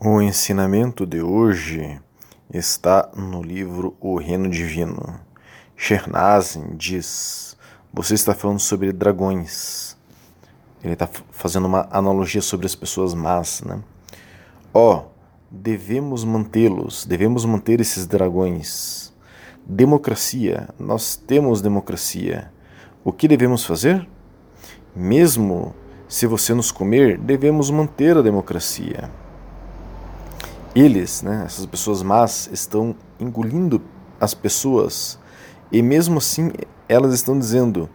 O ensinamento de hoje está no livro O Reino Divino. Shernazin diz: Você está falando sobre dragões. Ele está fazendo uma analogia sobre as pessoas más, né? Ó, oh, devemos mantê-los, devemos manter esses dragões. Democracia, nós temos democracia. O que devemos fazer? Mesmo se você nos comer, devemos manter a democracia eles, né, essas pessoas más, estão engolindo as pessoas e mesmo assim elas estão dizendo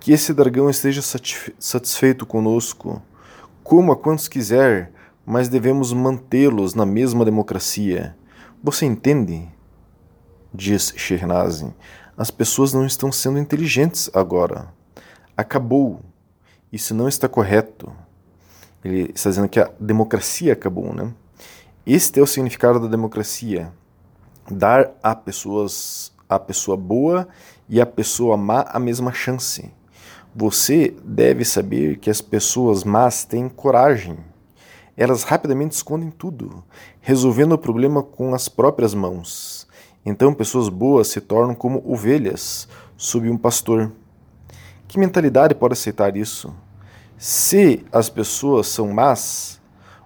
que esse dragão esteja satisfeito conosco, como a quantos quiser, mas devemos mantê-los na mesma democracia. Você entende? Diz Shernazin. As pessoas não estão sendo inteligentes agora. Acabou. Isso não está correto. Ele está dizendo que a democracia acabou, né? Este é o significado da democracia: dar a pessoas a pessoa boa e a pessoa má a mesma chance. Você deve saber que as pessoas más têm coragem. Elas rapidamente escondem tudo, resolvendo o problema com as próprias mãos. Então, pessoas boas se tornam como ovelhas sob um pastor. Que mentalidade pode aceitar isso? Se as pessoas são más,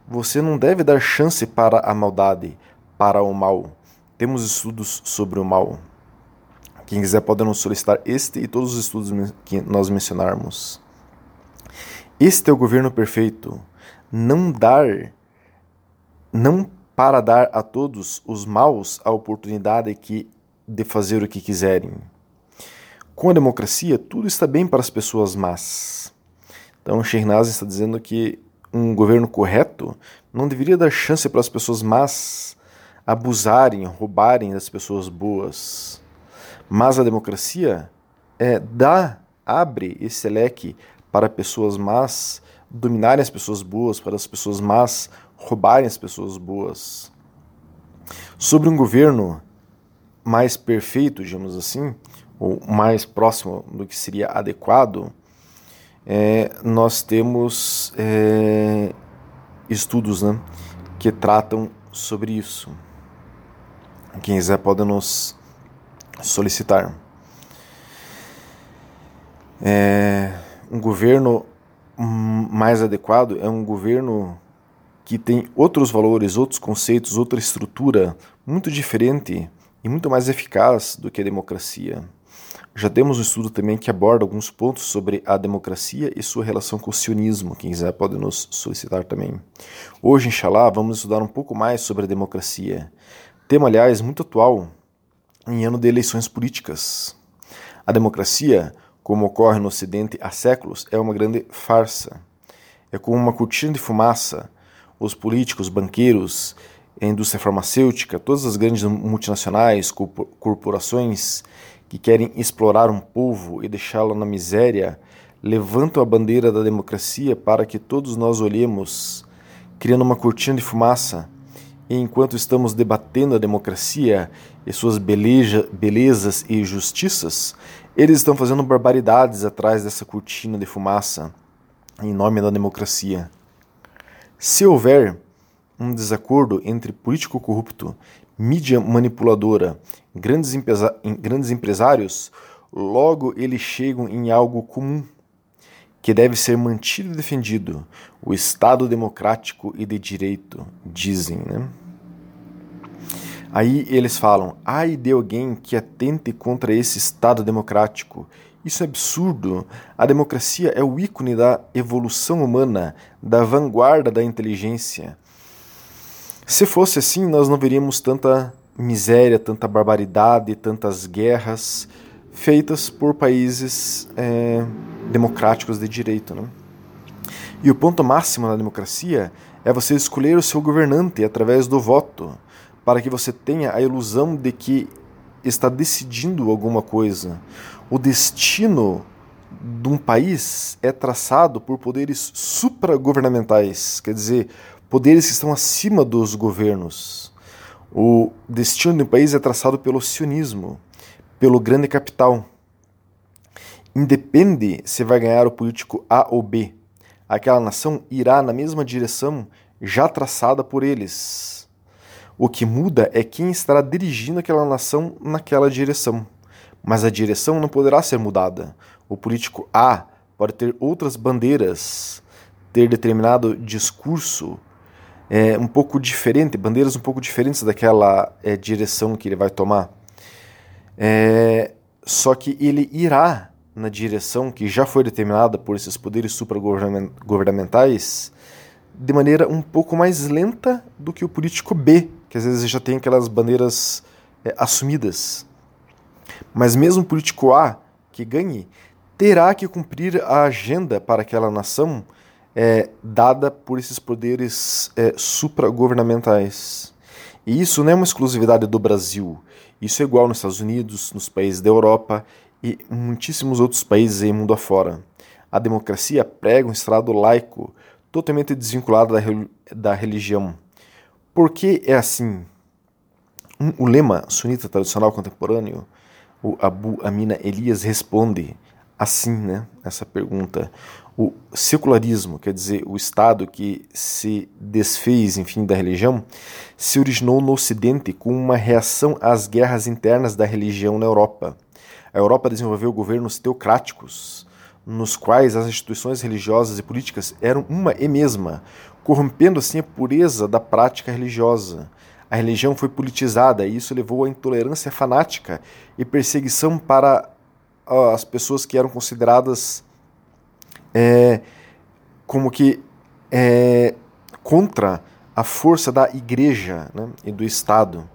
você não deve dar chance para a maldade, para o mal. Temos estudos sobre o mal. Quem quiser pode nos solicitar este e todos os estudos que nós mencionarmos. Este é o governo perfeito. Não dar, não para dar a todos os maus a oportunidade que, de fazer o que quiserem. Com a democracia, tudo está bem para as pessoas más. Então, Shernaz está dizendo que um governo correto não deveria dar chance para as pessoas más abusarem, roubarem das pessoas boas. Mas a democracia é, dá, abre esse leque para pessoas más dominarem as pessoas boas, para as pessoas más roubarem as pessoas boas. Sobre um governo mais perfeito, digamos assim, ou mais próximo do que seria adequado, é, nós temos é, estudos né, que tratam sobre isso. Quem quiser pode nos solicitar. É, um governo mais adequado é um governo que tem outros valores, outros conceitos, outra estrutura muito diferente e muito mais eficaz do que a democracia. Já temos um estudo também que aborda alguns pontos sobre a democracia e sua relação com o sionismo. Quem quiser pode nos solicitar também. Hoje, inshallah, vamos estudar um pouco mais sobre a democracia. Tema, aliás, muito atual em ano de eleições políticas. A democracia, como ocorre no Ocidente há séculos, é uma grande farsa. É como uma cortina de fumaça. Os políticos, banqueiros, a indústria farmacêutica, todas as grandes multinacionais, corporações que querem explorar um povo e deixá-lo na miséria, levantam a bandeira da democracia para que todos nós olhemos, criando uma cortina de fumaça. E enquanto estamos debatendo a democracia e suas beleja, belezas e justiças, eles estão fazendo barbaridades atrás dessa cortina de fumaça, em nome da democracia. Se houver um desacordo entre político corrupto mídia manipuladora, grandes, grandes empresários, logo eles chegam em algo comum, que deve ser mantido e defendido, o Estado democrático e de direito, dizem, né? Aí eles falam: ai de alguém que atente contra esse Estado democrático. Isso é absurdo. A democracia é o ícone da evolução humana, da vanguarda da inteligência. Se fosse assim, nós não veríamos tanta miséria, tanta barbaridade, tantas guerras feitas por países é, democráticos de direito. Né? E o ponto máximo da democracia é você escolher o seu governante através do voto, para que você tenha a ilusão de que está decidindo alguma coisa. O destino de um país é traçado por poderes supragovernamentais, quer dizer, poderes que estão acima dos governos. O destino do país é traçado pelo sionismo, pelo grande capital. Independe se vai ganhar o político A ou B. Aquela nação irá na mesma direção, já traçada por eles. O que muda é quem estará dirigindo aquela nação naquela direção. Mas a direção não poderá ser mudada. O político A pode ter outras bandeiras, ter determinado discurso é, um pouco diferente, bandeiras um pouco diferentes daquela é, direção que ele vai tomar. É, só que ele irá na direção que já foi determinada por esses poderes supragovernamentais de maneira um pouco mais lenta do que o político B, que às vezes já tem aquelas bandeiras é, assumidas. Mas mesmo o político A que ganhe terá que cumprir a agenda para aquela nação é, dada por esses poderes é, supragovernamentais. E isso não é uma exclusividade do Brasil. Isso é igual nos Estados Unidos, nos países da Europa e muitíssimos outros países em mundo afora. A democracia prega um Estado laico, totalmente desvinculado da, da religião. Por que é assim? O lema sunita tradicional contemporâneo, o Abu Amina Elias responde assim, né, essa pergunta. O secularismo, quer dizer, o Estado que se desfez, enfim, da religião, se originou no Ocidente com uma reação às guerras internas da religião na Europa. A Europa desenvolveu governos teocráticos, nos quais as instituições religiosas e políticas eram uma e mesma, corrompendo assim a pureza da prática religiosa. A religião foi politizada e isso levou à intolerância fanática e perseguição para as pessoas que eram consideradas é, como que é, contra a força da igreja né, e do Estado.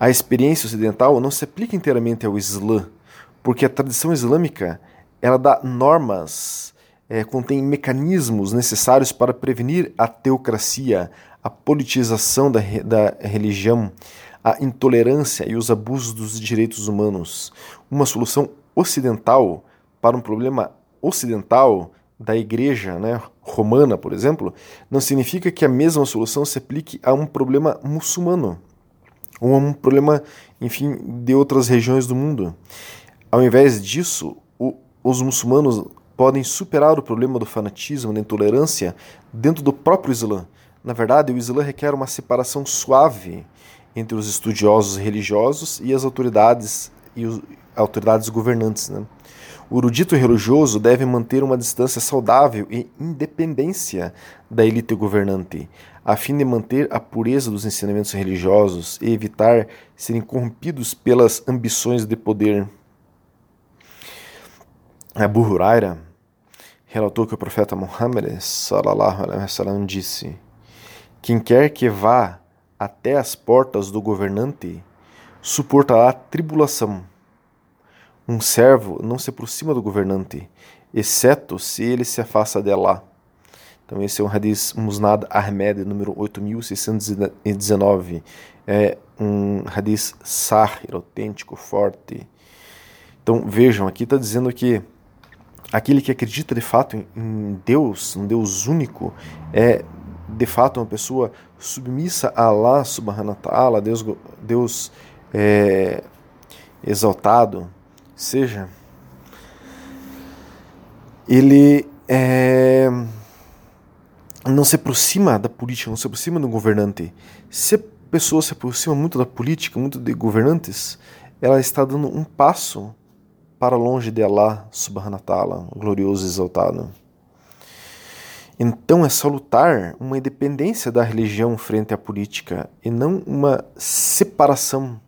A experiência ocidental não se aplica inteiramente ao Islã, porque a tradição islâmica ela dá normas, é, contém mecanismos necessários para prevenir a teocracia, a politização da, da religião, a intolerância e os abusos dos direitos humanos. Uma solução ocidental para um problema ocidental da igreja né, romana, por exemplo, não significa que a mesma solução se aplique a um problema muçulmano ou a um problema, enfim, de outras regiões do mundo. Ao invés disso, o, os muçulmanos podem superar o problema do fanatismo, da intolerância dentro do próprio Islã. Na verdade, o Islã requer uma separação suave entre os estudiosos religiosos e as autoridades e os autoridades governantes. Né? O erudito religioso deve manter uma distância saudável e independência da elite governante, a fim de manter a pureza dos ensinamentos religiosos e evitar serem corrompidos pelas ambições de poder. Abu Huraira relatou que o profeta Muhammad sallallahu alaihi wasallam disse: Quem quer que vá até as portas do governante suportará tribulação um servo não se aproxima do governante, exceto se ele se afasta de Allah. Então esse é um hadith Musnad Ahmed, número 8619. É um hadith sahir, autêntico, forte. Então vejam, aqui está dizendo que aquele que acredita de fato em Deus, um Deus único, é de fato uma pessoa submissa a Allah subhanahu wa ta'ala, Deus, Deus é, exaltado, seja, ele é, não se aproxima da política, não se aproxima do governante. Se a pessoa se aproxima muito da política, muito de governantes, ela está dando um passo para longe de Allah subhanahu wa ta'ala, glorioso e exaltado. Então é salutar uma independência da religião frente à política e não uma separação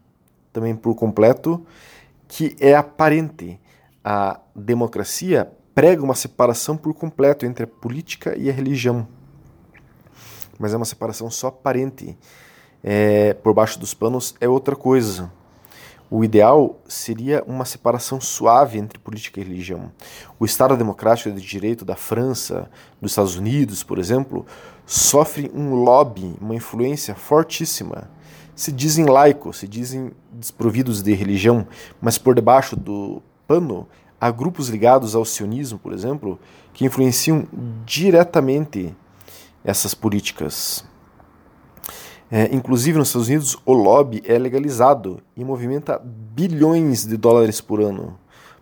também por completo que é aparente. A democracia prega uma separação por completo entre a política e a religião. Mas é uma separação só aparente. É, por baixo dos panos é outra coisa. O ideal seria uma separação suave entre política e religião. O Estado democrático de direito da França, dos Estados Unidos, por exemplo, sofre um lobby, uma influência fortíssima se dizem laicos, se dizem desprovidos de religião, mas por debaixo do pano há grupos ligados ao sionismo, por exemplo, que influenciam diretamente essas políticas. É, inclusive nos Estados Unidos, o lobby é legalizado e movimenta bilhões de dólares por ano.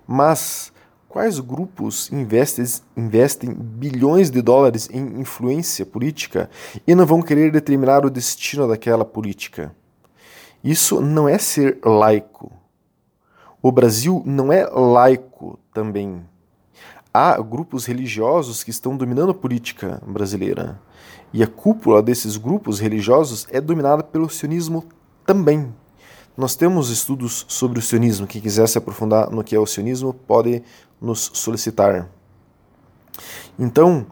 Mas quais grupos investem, investem bilhões de dólares em influência política e não vão querer determinar o destino daquela política? Isso não é ser laico. O Brasil não é laico também. Há grupos religiosos que estão dominando a política brasileira. E a cúpula desses grupos religiosos é dominada pelo sionismo também. Nós temos estudos sobre o sionismo. Quem quiser se aprofundar no que é o sionismo pode nos solicitar. Então,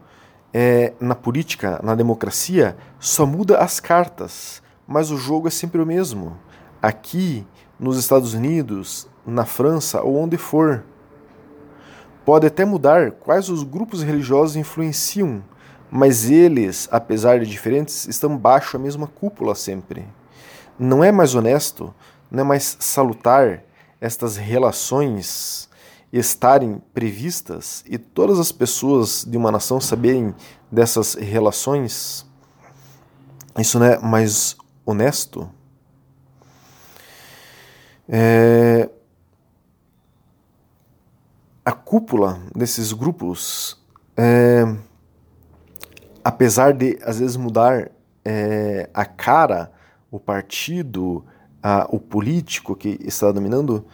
é, na política, na democracia, só muda as cartas, mas o jogo é sempre o mesmo. Aqui, nos Estados Unidos, na França ou onde for. Pode até mudar quais os grupos religiosos influenciam, mas eles, apesar de diferentes, estão baixo a mesma cúpula sempre. Não é mais honesto não é mais salutar estas relações estarem previstas e todas as pessoas de uma nação saberem dessas relações? Isso não é mais honesto? É... A cúpula desses grupos, é... apesar de às vezes mudar é... a cara, o partido, o político que está dominando,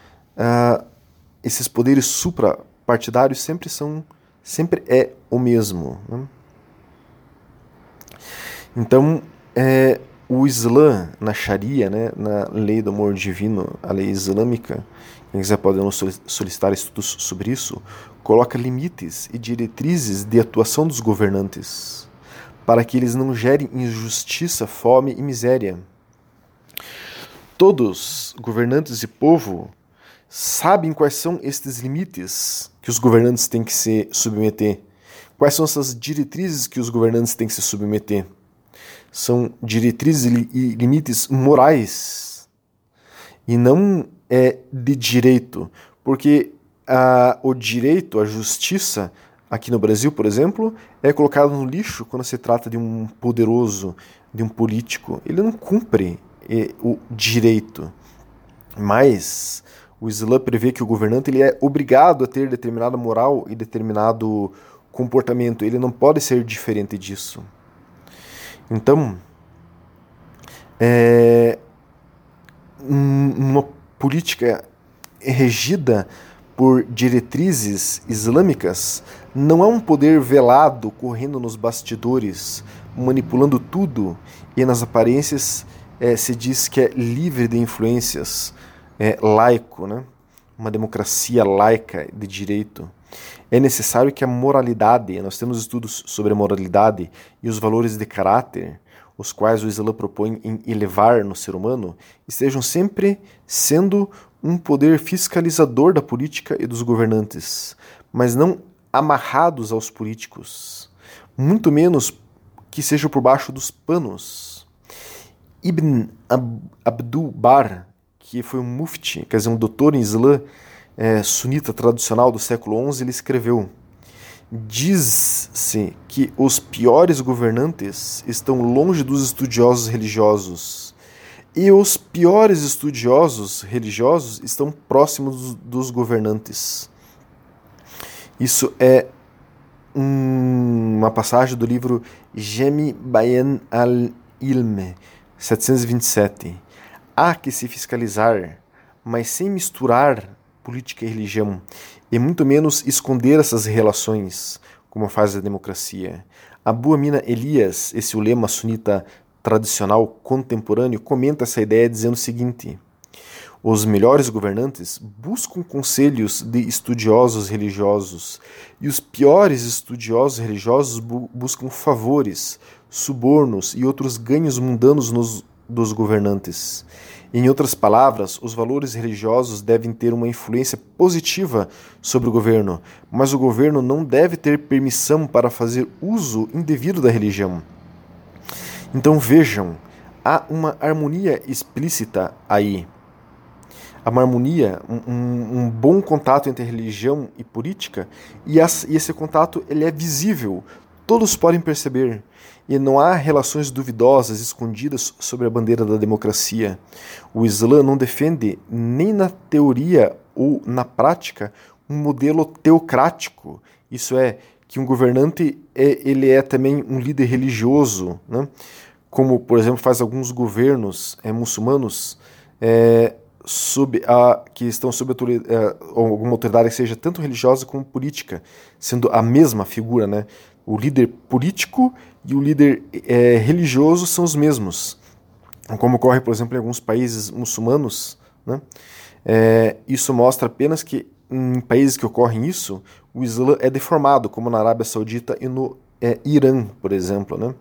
esses poderes suprapartidários sempre são, sempre é o mesmo. Né? Então, é, o Islã, na Sharia, né, na lei do amor divino, a lei islâmica, quem quiser pode nos solicitar estudos sobre isso, coloca limites e diretrizes de atuação dos governantes, para que eles não gerem injustiça, fome e miséria todos, governantes e povo, sabem quais são estes limites que os governantes têm que se submeter. Quais são essas diretrizes que os governantes têm que se submeter? São diretrizes e limites morais e não é de direito, porque a, o direito, a justiça, aqui no Brasil, por exemplo, é colocado no lixo quando se trata de um poderoso, de um político. Ele não cumpre o direito. Mas o Islã prevê que o governante ele é obrigado a ter determinada moral e determinado comportamento. Ele não pode ser diferente disso. Então, é, uma política regida por diretrizes islâmicas não é um poder velado correndo nos bastidores, manipulando tudo e nas aparências é, se diz que é livre de influências, é laico, né? Uma democracia laica de direito. É necessário que a moralidade, nós temos estudos sobre a moralidade e os valores de caráter, os quais o Islã propõe em elevar no ser humano, estejam sempre sendo um poder fiscalizador da política e dos governantes, mas não amarrados aos políticos, muito menos que sejam por baixo dos panos. Ibn Abdul Bar, que foi um mufti, quer dizer, um doutor em Islã é, sunita tradicional do século XI, ele escreveu: Diz-se que os piores governantes estão longe dos estudiosos religiosos, e os piores estudiosos religiosos estão próximos dos governantes. Isso é uma passagem do livro Jemi Bayan al-Ilm, 727. Há que se fiscalizar, mas sem misturar política e religião, e muito menos esconder essas relações, como faz a democracia. Abu Amina Elias, esse ulema sunita tradicional contemporâneo, comenta essa ideia dizendo o seguinte: os melhores governantes buscam conselhos de estudiosos religiosos, e os piores estudiosos religiosos bu buscam favores, subornos e outros ganhos mundanos nos, dos governantes. Em outras palavras, os valores religiosos devem ter uma influência positiva sobre o governo, mas o governo não deve ter permissão para fazer uso indevido da religião. Então vejam, há uma harmonia explícita aí. Há uma harmonia, um, um bom contato entre religião e política, e, esse contato ele é visível, todos podem perceber e não há relações duvidosas escondidas sobre a bandeira da democracia. O Islã não defende, nem na teoria ou na prática, um modelo teocrático, isso é, que um governante é, ele é também um líder religioso, né? como, por exemplo, faz alguns governos é, muçulmanos é, sob a, que estão sob é, alguma autoridade que seja tanto religiosa como política, sendo a mesma figura. Né? O líder político e o líder é, religioso são os mesmos. Como ocorre, por exemplo, em alguns países muçulmanos, né? É, isso mostra apenas que em países que ocorrem isso, o Islã é deformado, como na Arábia Saudita e no é, Irã, por exemplo. Né?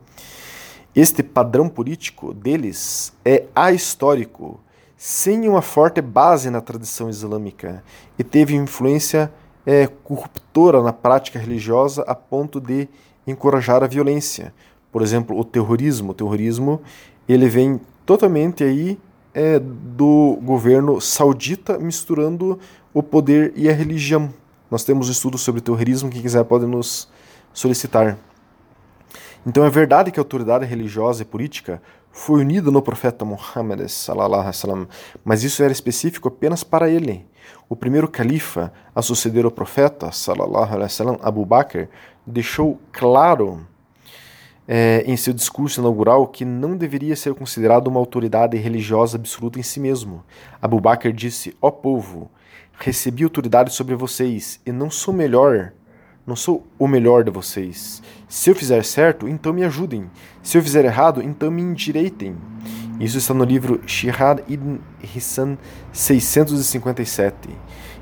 Este padrão político deles é ahistórico, sem uma forte base na tradição islâmica, e teve influência é, corruptora na prática religiosa a ponto de encorajar a violência. Por exemplo, o terrorismo. O terrorismo ele vem totalmente aí é, do governo saudita misturando o poder e a religião. Nós temos um estudo sobre terrorismo, quem quiser pode nos solicitar. Então é verdade que a autoridade religiosa e política foi unida no profeta Muhammad, sallam, mas isso era específico apenas para ele. O primeiro califa a suceder o profeta, sallam, Abu Bakr, deixou claro é, em seu discurso inaugural que não deveria ser considerado uma autoridade religiosa absoluta em si mesmo. Abu Bakr disse: Ó oh, povo, recebi autoridade sobre vocês e não sou melhor, não sou o melhor de vocês. Se eu fizer certo, então me ajudem. Se eu fizer errado, então me endireitem. Isso está no livro Shihad ibn Hissan 657.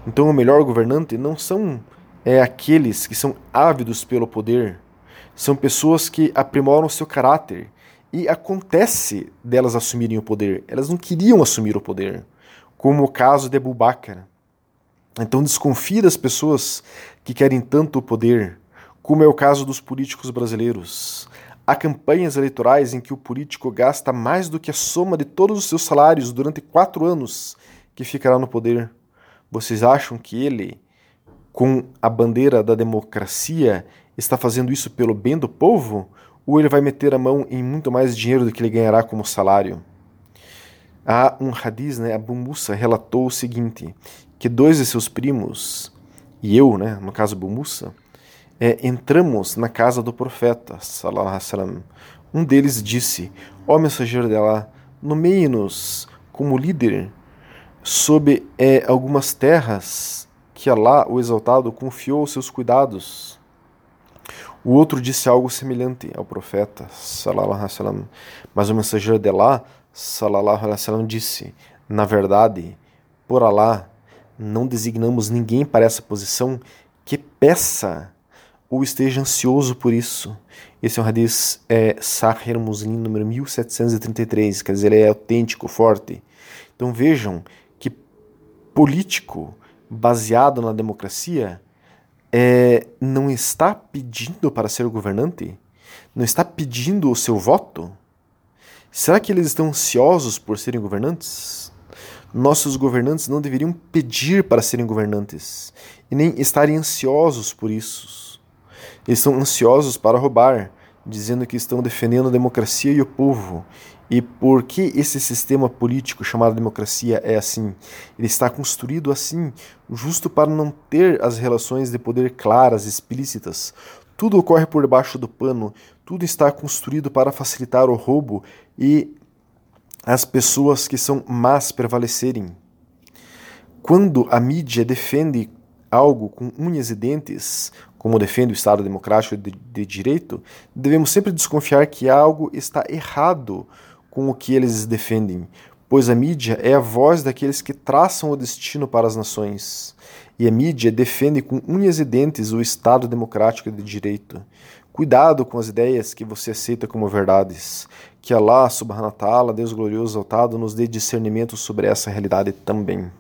Então, o melhor governante não são é, aqueles que são ávidos pelo poder são pessoas que aprimoram seu caráter e acontece delas assumirem o poder. Elas não queriam assumir o poder, como o caso de Abu Bakr. Então desconfie das pessoas que querem tanto o poder, como é o caso dos políticos brasileiros. Há campanhas eleitorais em que o político gasta mais do que a soma de todos os seus salários durante quatro anos que ficará no poder. Vocês acham que ele, com a bandeira da democracia está fazendo isso pelo bem do povo? Ou ele vai meter a mão em muito mais dinheiro do que ele ganhará como salário? Há um hadiz, né, Abu Musa relatou o seguinte, que dois de seus primos, e eu, né, no caso Abu Musa, é, entramos na casa do profeta, salam. Um deles disse, ó mensageiro de Allah, nomeie-nos como líder sobre é, algumas terras que Allah, o exaltado, confiou aos seus cuidados. O outro disse algo semelhante ao profeta, wasallam, mas o mensageiro de Allah, disse: Na verdade, por Allah, não designamos ninguém para essa posição que peça ou esteja ansioso por isso. Esse é um hadith é, Sahih Muslim número 1733, quer dizer, ele é autêntico, forte. Então vejam que político baseado na democracia é, não está pedindo para ser governante? Não está pedindo o seu voto? Será que eles estão ansiosos por serem governantes? Nossos governantes não deveriam pedir para serem governantes e nem estarem ansiosos por isso. Eles estão ansiosos para roubar, dizendo que estão defendendo a democracia e o povo e por que esse sistema político chamado democracia é assim? Ele está construído assim, justo para não ter as relações de poder claras, explícitas. Tudo ocorre por debaixo do pano, tudo está construído para facilitar o roubo e as pessoas que são más prevalecerem. Quando a mídia defende algo com unhas e dentes, como defende o Estado democrático de, de direito, devemos sempre desconfiar que algo está errado com o que eles defendem, pois a mídia é a voz daqueles que traçam o destino para as nações. E a mídia defende com unhas e dentes o Estado democrático de direito. Cuidado com as ideias que você aceita como verdades. Que Allah, subhanahu wa ta'ala, Deus glorioso exaltado, nos dê discernimento sobre essa realidade também.